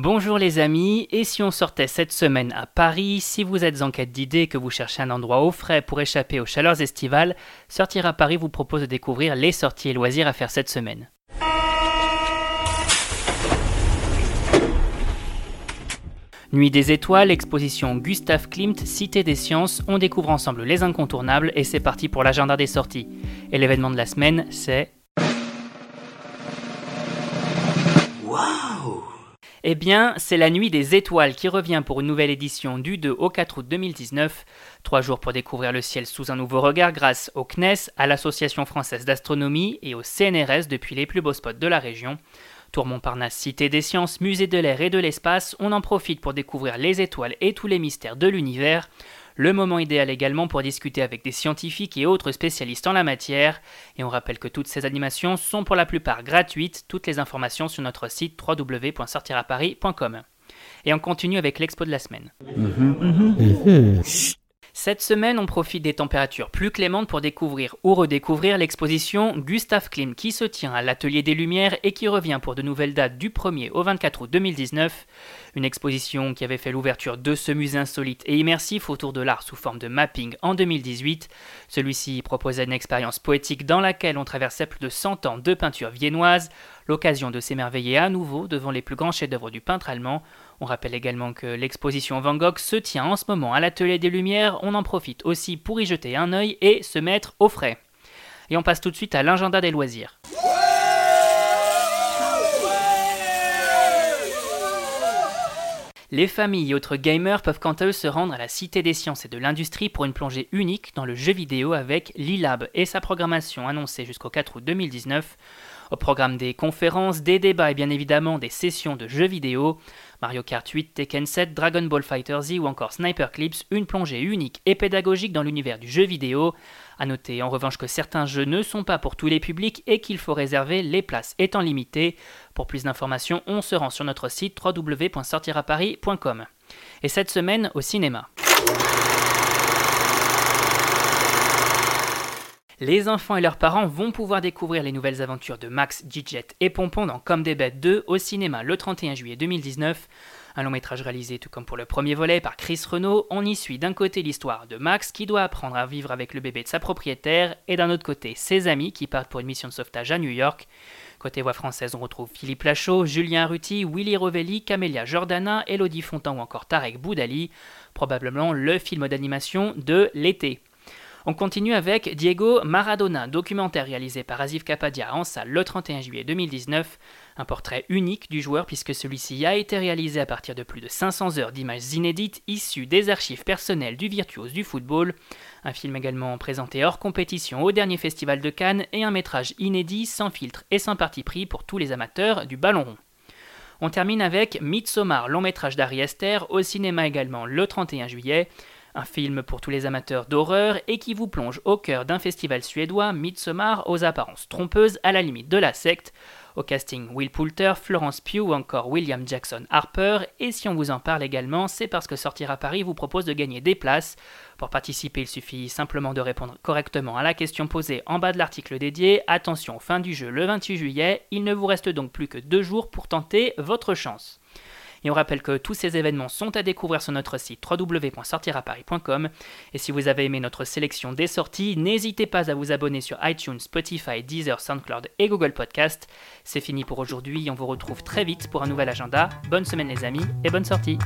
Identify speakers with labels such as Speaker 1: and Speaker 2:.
Speaker 1: Bonjour les amis, et si on sortait cette semaine à Paris, si vous êtes en quête d'idées et que vous cherchez un endroit au frais pour échapper aux chaleurs estivales, Sortir à Paris vous propose de découvrir les sorties et loisirs à faire cette semaine. Nuit des étoiles, exposition Gustave Klimt, Cité des sciences, on découvre ensemble les incontournables et c'est parti pour l'agenda des sorties. Et l'événement de la semaine, c'est Eh bien, c'est la Nuit des Étoiles qui revient pour une nouvelle édition du 2 au 4 août 2019. Trois jours pour découvrir le ciel sous un nouveau regard grâce au CNES, à l'Association française d'astronomie et au CNRS depuis les plus beaux spots de la région. Tour Montparnasse, Cité des sciences, Musée de l'air et de l'espace, on en profite pour découvrir les étoiles et tous les mystères de l'univers. Le moment idéal également pour discuter avec des scientifiques et autres spécialistes en la matière. Et on rappelle que toutes ces animations sont pour la plupart gratuites. Toutes les informations sur notre site www.sortiraparis.com. Et on continue avec l'expo de la semaine. Cette semaine, on profite des températures plus clémentes pour découvrir ou redécouvrir l'exposition Gustave Klimt qui se tient à l'Atelier des Lumières et qui revient pour de nouvelles dates du 1er au 24 août 2019. Une exposition qui avait fait l'ouverture de ce musée insolite et immersif autour de l'art sous forme de mapping en 2018. Celui-ci proposait une expérience poétique dans laquelle on traversait plus de 100 ans de peinture viennoise, l'occasion de s'émerveiller à nouveau devant les plus grands chefs-d'œuvre du peintre allemand. On rappelle également que l'exposition Van Gogh se tient en ce moment à l'Atelier des Lumières, on en profite aussi pour y jeter un œil et se mettre au frais. Et on passe tout de suite à l'agenda des loisirs. Les familles et autres gamers peuvent quant à eux se rendre à la Cité des sciences et de l'industrie pour une plongée unique dans le jeu vidéo avec l'e-lab et sa programmation annoncée jusqu'au 4 août 2019. Au programme des conférences, des débats et bien évidemment des sessions de jeux vidéo. Mario Kart 8, Tekken 7, Dragon Ball Fighter Z ou encore Sniper Clips, une plongée unique et pédagogique dans l'univers du jeu vidéo. A noter en revanche que certains jeux ne sont pas pour tous les publics et qu'il faut réserver les places étant limitées. Pour plus d'informations, on se rend sur notre site www.sortiraparis.com. Et cette semaine au cinéma. Les enfants et leurs parents vont pouvoir découvrir les nouvelles aventures de Max, Gidget et Pompon dans Comme des bêtes 2 au cinéma le 31 juillet 2019. Un long métrage réalisé tout comme pour le premier volet par Chris Renault, on y suit d'un côté l'histoire de Max qui doit apprendre à vivre avec le bébé de sa propriétaire et d'un autre côté ses amis qui partent pour une mission de sauvetage à New York. Côté voix française, on retrouve Philippe Lachaud, Julien Ruti, Willy Rovelli, Camélia Jordana, Elodie Fontan ou encore Tarek Boudali. Probablement le film d'animation de l'été. On continue avec Diego Maradona, documentaire réalisé par Azif Kapadia en salle le 31 juillet 2019. Un portrait unique du joueur puisque celui-ci a été réalisé à partir de plus de 500 heures d'images inédites issues des archives personnelles du virtuose du football. Un film également présenté hors compétition au dernier festival de Cannes et un métrage inédit, sans filtre et sans parti pris pour tous les amateurs du ballon rond. On termine avec Midsommar, long métrage d'Ari Esther, au cinéma également le 31 juillet. Un film pour tous les amateurs d'horreur et qui vous plonge au cœur d'un festival suédois, Midsommar, aux apparences trompeuses à la limite de la secte. Au casting, Will Poulter, Florence Pugh ou encore William Jackson Harper. Et si on vous en parle également, c'est parce que Sortir à Paris vous propose de gagner des places. Pour participer, il suffit simplement de répondre correctement à la question posée en bas de l'article dédié. Attention, fin du jeu le 28 juillet. Il ne vous reste donc plus que deux jours pour tenter votre chance. Et on rappelle que tous ces événements sont à découvrir sur notre site www.sortiraparis.com. Et si vous avez aimé notre sélection des sorties, n'hésitez pas à vous abonner sur iTunes, Spotify, Deezer, SoundCloud et Google Podcast. C'est fini pour aujourd'hui, on vous retrouve très vite pour un nouvel agenda. Bonne semaine les amis et bonne sortie